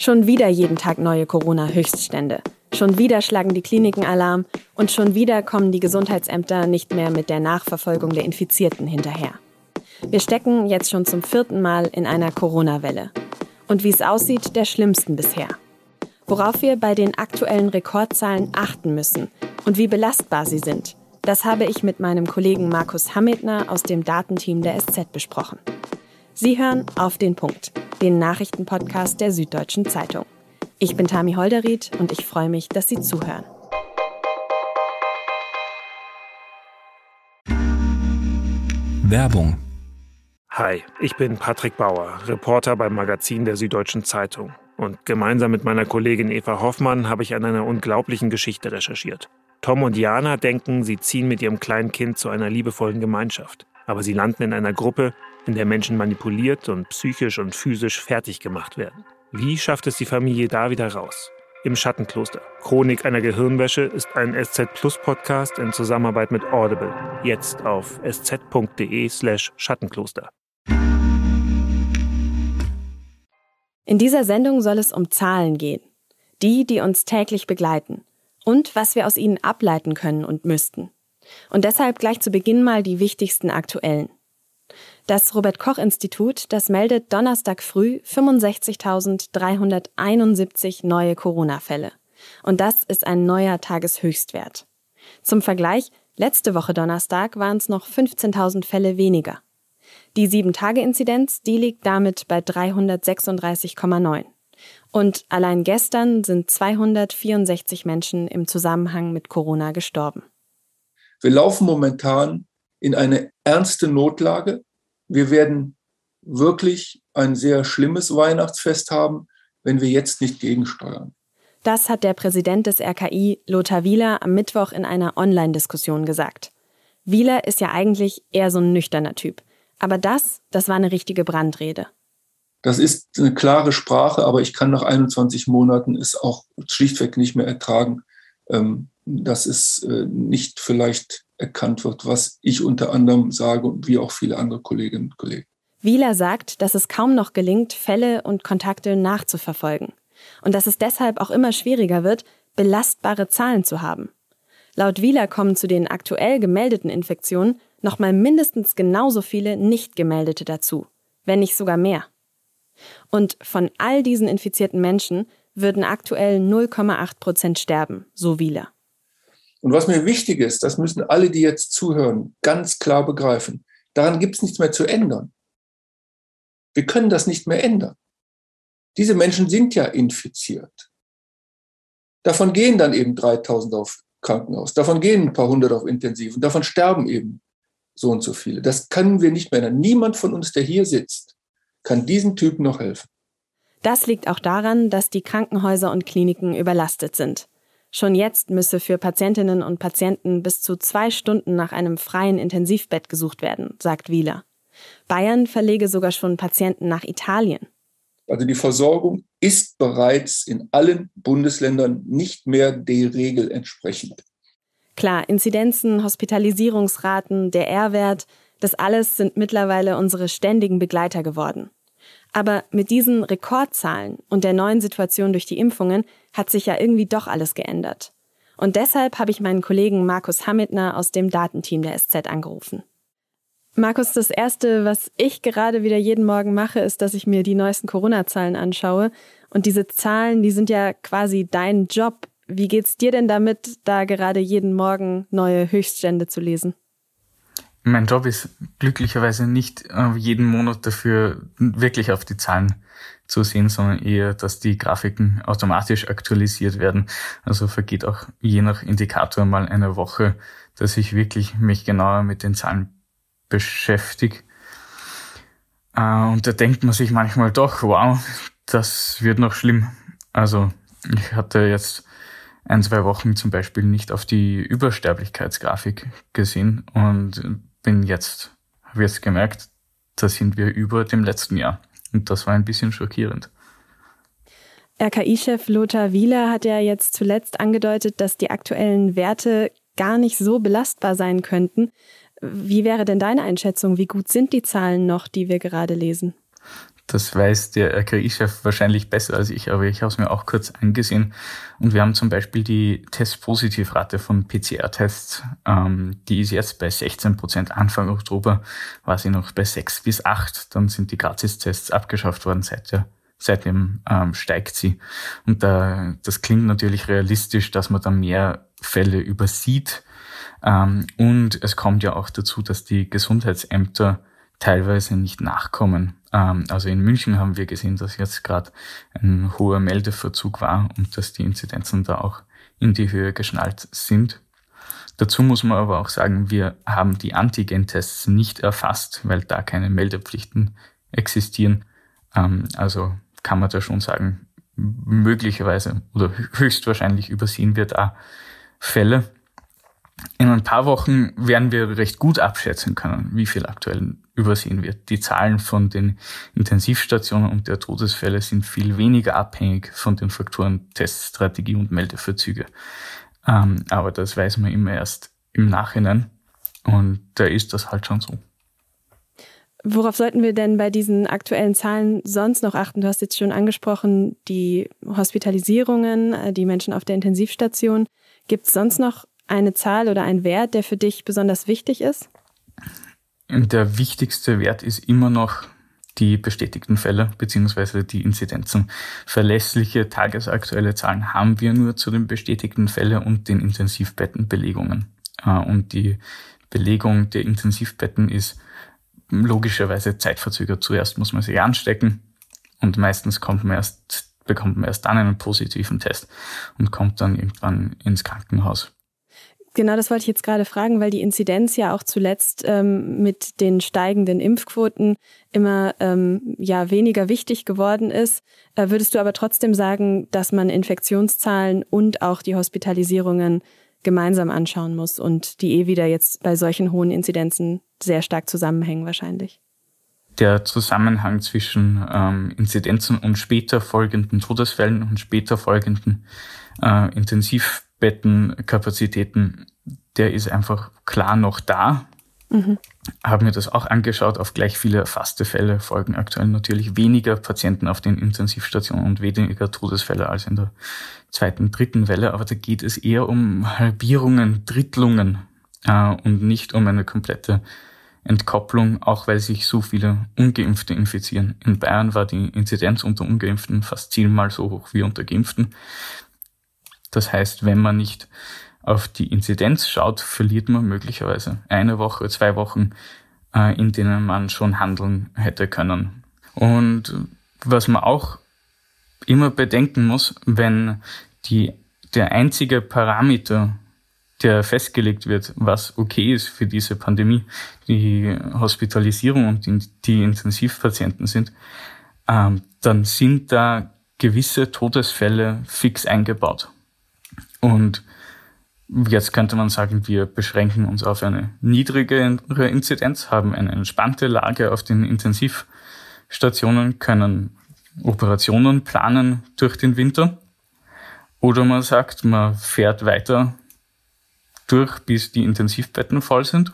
Schon wieder jeden Tag neue Corona-Höchststände. Schon wieder schlagen die Kliniken Alarm und schon wieder kommen die Gesundheitsämter nicht mehr mit der Nachverfolgung der Infizierten hinterher. Wir stecken jetzt schon zum vierten Mal in einer Corona-Welle. Und wie es aussieht, der schlimmsten bisher. Worauf wir bei den aktuellen Rekordzahlen achten müssen und wie belastbar sie sind, das habe ich mit meinem Kollegen Markus Hammetner aus dem Datenteam der SZ besprochen. Sie hören auf den Punkt, den Nachrichtenpodcast der Süddeutschen Zeitung. Ich bin Tami Holderried und ich freue mich, dass Sie zuhören. Werbung Hi, ich bin Patrick Bauer, Reporter beim Magazin der Süddeutschen Zeitung. Und gemeinsam mit meiner Kollegin Eva Hoffmann habe ich an einer unglaublichen Geschichte recherchiert. Tom und Jana denken, sie ziehen mit ihrem kleinen Kind zu einer liebevollen Gemeinschaft. Aber sie landen in einer Gruppe, in der Menschen manipuliert und psychisch und physisch fertig gemacht werden. Wie schafft es die Familie da wieder raus? Im Schattenkloster. Chronik einer Gehirnwäsche ist ein SZ Plus Podcast in Zusammenarbeit mit Audible. Jetzt auf sz.de/slash Schattenkloster. In dieser Sendung soll es um Zahlen gehen. Die, die uns täglich begleiten. Und was wir aus ihnen ableiten können und müssten. Und deshalb gleich zu Beginn mal die wichtigsten aktuellen. Das Robert Koch Institut, das meldet Donnerstag früh 65.371 neue Corona-Fälle. Und das ist ein neuer Tageshöchstwert. Zum Vergleich, letzte Woche Donnerstag waren es noch 15.000 Fälle weniger. Die 7-Tage-Inzidenz, die liegt damit bei 336,9. Und allein gestern sind 264 Menschen im Zusammenhang mit Corona gestorben. Wir laufen momentan in eine ernste Notlage. Wir werden wirklich ein sehr schlimmes Weihnachtsfest haben, wenn wir jetzt nicht gegensteuern. Das hat der Präsident des RKI, Lothar Wieler, am Mittwoch in einer Online-Diskussion gesagt. Wieler ist ja eigentlich eher so ein nüchterner Typ. Aber das, das war eine richtige Brandrede. Das ist eine klare Sprache, aber ich kann nach 21 Monaten es auch schlichtweg nicht mehr ertragen, ähm, dass es äh, nicht vielleicht erkannt wird, was ich unter anderem sage, wie auch viele andere Kolleginnen und Kollegen. Wieler sagt, dass es kaum noch gelingt, Fälle und Kontakte nachzuverfolgen und dass es deshalb auch immer schwieriger wird, belastbare Zahlen zu haben. Laut Wieler kommen zu den aktuell gemeldeten Infektionen nochmal mindestens genauso viele nicht gemeldete dazu, wenn nicht sogar mehr. Und von all diesen infizierten Menschen würden aktuell 0,8 Prozent sterben, so Wieler. Und was mir wichtig ist, das müssen alle, die jetzt zuhören, ganz klar begreifen. Daran gibt es nichts mehr zu ändern. Wir können das nicht mehr ändern. Diese Menschen sind ja infiziert. Davon gehen dann eben 3000 auf Krankenhaus. Davon gehen ein paar hundert auf Intensiv. Und davon sterben eben so und so viele. Das können wir nicht mehr ändern. Niemand von uns, der hier sitzt, kann diesen Typen noch helfen. Das liegt auch daran, dass die Krankenhäuser und Kliniken überlastet sind. Schon jetzt müsse für Patientinnen und Patienten bis zu zwei Stunden nach einem freien Intensivbett gesucht werden, sagt Wieler. Bayern verlege sogar schon Patienten nach Italien. Also die Versorgung ist bereits in allen Bundesländern nicht mehr der Regel entsprechend. Klar, Inzidenzen, Hospitalisierungsraten, der R-Wert, das alles sind mittlerweile unsere ständigen Begleiter geworden. Aber mit diesen Rekordzahlen und der neuen Situation durch die Impfungen hat sich ja irgendwie doch alles geändert. Und deshalb habe ich meinen Kollegen Markus Hammetner aus dem Datenteam der SZ angerufen. Markus, das Erste, was ich gerade wieder jeden Morgen mache, ist, dass ich mir die neuesten Corona-Zahlen anschaue. Und diese Zahlen, die sind ja quasi dein Job. Wie geht's dir denn damit, da gerade jeden Morgen neue Höchststände zu lesen? Mein Job ist glücklicherweise nicht äh, jeden Monat dafür wirklich auf die Zahlen zu sehen, sondern eher, dass die Grafiken automatisch aktualisiert werden. Also vergeht auch je nach Indikator mal eine Woche, dass ich wirklich mich genauer mit den Zahlen beschäftige. Äh, und da denkt man sich manchmal doch, wow, das wird noch schlimm. Also ich hatte jetzt ein, zwei Wochen zum Beispiel nicht auf die Übersterblichkeitsgrafik gesehen und bin jetzt, habe jetzt gemerkt, da sind wir über dem letzten Jahr. Und das war ein bisschen schockierend. RKI-Chef Lothar Wieler hat ja jetzt zuletzt angedeutet, dass die aktuellen Werte gar nicht so belastbar sein könnten. Wie wäre denn deine Einschätzung? Wie gut sind die Zahlen noch, die wir gerade lesen? Das weiß der RKI-Chef wahrscheinlich besser als ich, aber ich habe es mir auch kurz angesehen. Und wir haben zum Beispiel die Testpositivrate von PCR-Tests. Ähm, die ist jetzt bei 16 Prozent. Anfang Oktober war sie noch bei 6 bis 8. Dann sind die Gratistests abgeschafft worden. Seit seitdem ähm, steigt sie. Und da, das klingt natürlich realistisch, dass man da mehr Fälle übersieht. Ähm, und es kommt ja auch dazu, dass die Gesundheitsämter teilweise nicht nachkommen. Ähm, also in München haben wir gesehen, dass jetzt gerade ein hoher Meldeverzug war und dass die Inzidenzen da auch in die Höhe geschnallt sind. Dazu muss man aber auch sagen, wir haben die Antigen-Tests nicht erfasst, weil da keine Meldepflichten existieren. Ähm, also kann man da schon sagen, möglicherweise oder höchstwahrscheinlich übersehen wir da Fälle. In ein paar Wochen werden wir recht gut abschätzen können, wie viel aktuell übersehen wird. Die Zahlen von den Intensivstationen und der Todesfälle sind viel weniger abhängig von den Faktoren Teststrategie und Meldeverzüge. Ähm, aber das weiß man immer erst im Nachhinein. Und da ist das halt schon so. Worauf sollten wir denn bei diesen aktuellen Zahlen sonst noch achten? Du hast jetzt schon angesprochen, die Hospitalisierungen, äh, die Menschen auf der Intensivstation. Gibt es sonst noch eine Zahl oder ein Wert, der für dich besonders wichtig ist? Der wichtigste Wert ist immer noch die bestätigten Fälle beziehungsweise die Inzidenzen. Verlässliche tagesaktuelle Zahlen haben wir nur zu den bestätigten Fällen und den Intensivbettenbelegungen. Äh, und die Belegung der Intensivbetten ist logischerweise zeitverzögert. Zuerst muss man sich anstecken und meistens kommt man erst, bekommt man erst dann einen positiven Test und kommt dann irgendwann ins Krankenhaus. Genau, das wollte ich jetzt gerade fragen, weil die Inzidenz ja auch zuletzt ähm, mit den steigenden Impfquoten immer ähm, ja weniger wichtig geworden ist. Äh, würdest du aber trotzdem sagen, dass man Infektionszahlen und auch die Hospitalisierungen gemeinsam anschauen muss und die eh wieder jetzt bei solchen hohen Inzidenzen sehr stark zusammenhängen wahrscheinlich? Der Zusammenhang zwischen ähm, Inzidenzen und später folgenden Todesfällen und später folgenden äh, Intensiv Bettenkapazitäten, der ist einfach klar noch da. Mhm. Habe mir das auch angeschaut. Auf gleich viele erfasste Fälle folgen aktuell natürlich weniger Patienten auf den Intensivstationen und weniger Todesfälle als in der zweiten, dritten Welle. Aber da geht es eher um Halbierungen, Drittlungen äh, und nicht um eine komplette Entkopplung, auch weil sich so viele Ungeimpfte infizieren. In Bayern war die Inzidenz unter Ungeimpften fast zehnmal so hoch wie unter Geimpften. Das heißt, wenn man nicht auf die Inzidenz schaut, verliert man möglicherweise eine Woche, zwei Wochen, äh, in denen man schon handeln hätte können. Und was man auch immer bedenken muss, wenn die, der einzige Parameter, der festgelegt wird, was okay ist für diese Pandemie, die Hospitalisierung und die, Intensivpatienten sind, ähm, dann sind da gewisse Todesfälle fix eingebaut. Und jetzt könnte man sagen, wir beschränken uns auf eine niedrigere Inzidenz, haben eine entspannte Lage auf den Intensivstationen, können Operationen planen durch den Winter. Oder man sagt, man fährt weiter durch, bis die Intensivbetten voll sind.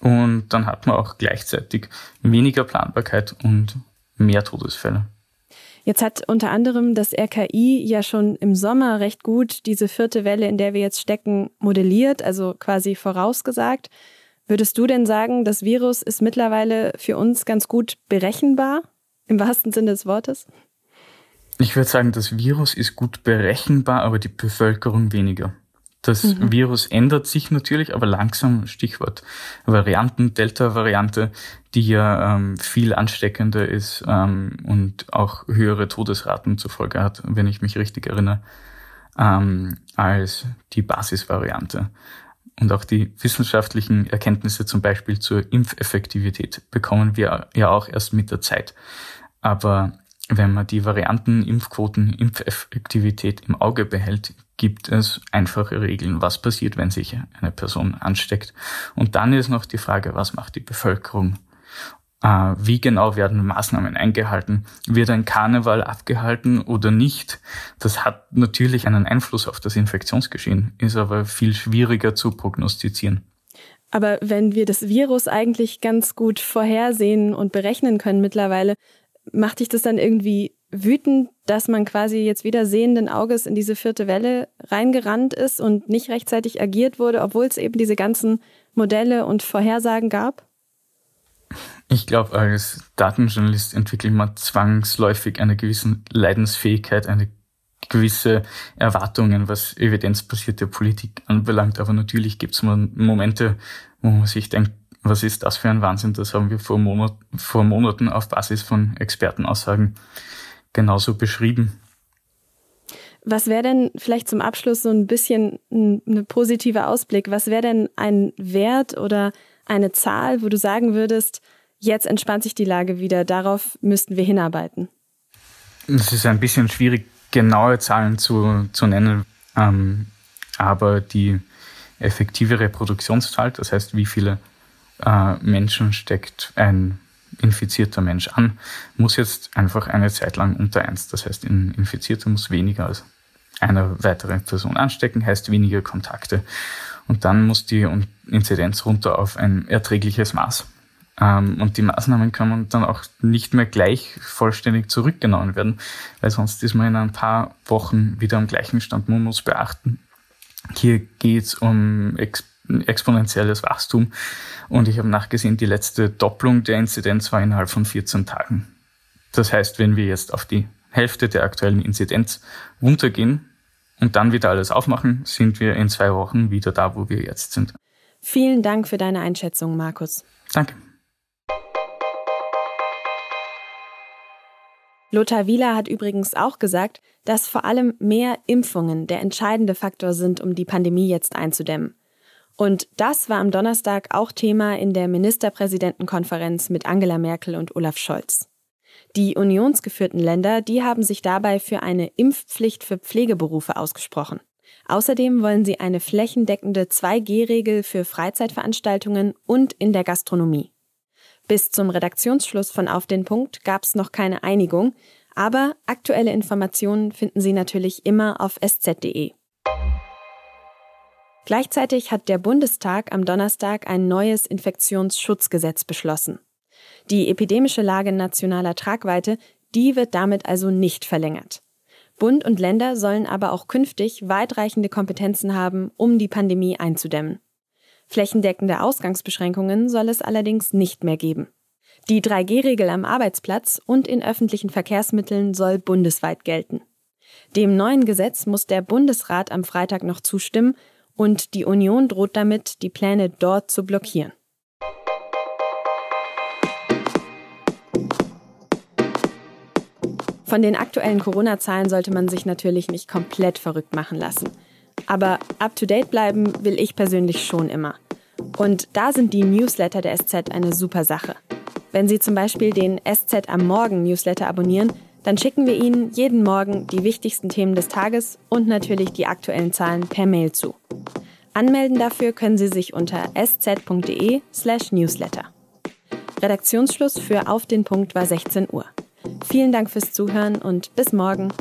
Und dann hat man auch gleichzeitig weniger Planbarkeit und mehr Todesfälle. Jetzt hat unter anderem das RKI ja schon im Sommer recht gut diese vierte Welle, in der wir jetzt stecken, modelliert, also quasi vorausgesagt. Würdest du denn sagen, das Virus ist mittlerweile für uns ganz gut berechenbar, im wahrsten Sinne des Wortes? Ich würde sagen, das Virus ist gut berechenbar, aber die Bevölkerung weniger. Das mhm. Virus ändert sich natürlich, aber langsam, Stichwort Varianten, Delta-Variante, die ja ähm, viel ansteckender ist ähm, und auch höhere Todesraten zur Folge hat, wenn ich mich richtig erinnere, ähm, als die Basisvariante. Und auch die wissenschaftlichen Erkenntnisse zum Beispiel zur Impfeffektivität bekommen wir ja auch erst mit der Zeit. Aber wenn man die Varianten, Impfquoten, Impfeffektivität im Auge behält, gibt es einfache Regeln, was passiert, wenn sich eine Person ansteckt. Und dann ist noch die Frage, was macht die Bevölkerung? Äh, wie genau werden Maßnahmen eingehalten? Wird ein Karneval abgehalten oder nicht? Das hat natürlich einen Einfluss auf das Infektionsgeschehen, ist aber viel schwieriger zu prognostizieren. Aber wenn wir das Virus eigentlich ganz gut vorhersehen und berechnen können mittlerweile, macht dich das dann irgendwie wütend, dass man quasi jetzt wieder sehenden Auges in diese vierte Welle reingerannt ist und nicht rechtzeitig agiert wurde, obwohl es eben diese ganzen Modelle und Vorhersagen gab? Ich glaube, als Datenjournalist entwickelt man zwangsläufig eine gewisse Leidensfähigkeit, eine gewisse Erwartungen, was evidenzbasierte Politik anbelangt. Aber natürlich gibt es Momente, wo man sich denkt, was ist das für ein Wahnsinn? Das haben wir vor, Monat, vor Monaten auf Basis von Expertenaussagen genauso beschrieben. Was wäre denn vielleicht zum Abschluss so ein bisschen ein, ein positiver Ausblick? Was wäre denn ein Wert oder eine Zahl, wo du sagen würdest, jetzt entspannt sich die Lage wieder, darauf müssten wir hinarbeiten? Es ist ein bisschen schwierig, genaue Zahlen zu, zu nennen, ähm, aber die effektive Reproduktionszahl, das heißt, wie viele äh, Menschen steckt ein infizierter Mensch an, muss jetzt einfach eine Zeit lang unter eins. Das heißt, ein Infizierter muss weniger als eine weitere Person anstecken, heißt weniger Kontakte. Und dann muss die Inzidenz runter auf ein erträgliches Maß. Ähm, und die Maßnahmen können dann auch nicht mehr gleich vollständig zurückgenommen werden, weil sonst ist man in ein paar Wochen wieder am gleichen Stand. Man muss beachten, hier geht es um exponentielles Wachstum. Und ich habe nachgesehen, die letzte Doppelung der Inzidenz war innerhalb von 14 Tagen. Das heißt, wenn wir jetzt auf die Hälfte der aktuellen Inzidenz runtergehen und dann wieder alles aufmachen, sind wir in zwei Wochen wieder da, wo wir jetzt sind. Vielen Dank für deine Einschätzung, Markus. Danke. Lothar Wieler hat übrigens auch gesagt, dass vor allem mehr Impfungen der entscheidende Faktor sind, um die Pandemie jetzt einzudämmen. Und das war am Donnerstag auch Thema in der Ministerpräsidentenkonferenz mit Angela Merkel und Olaf Scholz. Die unionsgeführten Länder, die haben sich dabei für eine Impfpflicht für Pflegeberufe ausgesprochen. Außerdem wollen sie eine flächendeckende 2G-Regel für Freizeitveranstaltungen und in der Gastronomie. Bis zum Redaktionsschluss von Auf den Punkt gab es noch keine Einigung, aber aktuelle Informationen finden Sie natürlich immer auf sz.de. Gleichzeitig hat der Bundestag am Donnerstag ein neues Infektionsschutzgesetz beschlossen. Die epidemische Lage nationaler Tragweite, die wird damit also nicht verlängert. Bund und Länder sollen aber auch künftig weitreichende Kompetenzen haben, um die Pandemie einzudämmen. Flächendeckende Ausgangsbeschränkungen soll es allerdings nicht mehr geben. Die 3G-Regel am Arbeitsplatz und in öffentlichen Verkehrsmitteln soll bundesweit gelten. Dem neuen Gesetz muss der Bundesrat am Freitag noch zustimmen und die Union droht damit, die Pläne dort zu blockieren. Von den aktuellen Corona-Zahlen sollte man sich natürlich nicht komplett verrückt machen lassen. Aber up-to-date bleiben will ich persönlich schon immer. Und da sind die Newsletter der SZ eine super Sache. Wenn Sie zum Beispiel den SZ am Morgen Newsletter abonnieren, dann schicken wir Ihnen jeden Morgen die wichtigsten Themen des Tages und natürlich die aktuellen Zahlen per Mail zu. Anmelden dafür können Sie sich unter sz.de/newsletter. Redaktionsschluss für Auf den Punkt war 16 Uhr. Vielen Dank fürs Zuhören und bis morgen.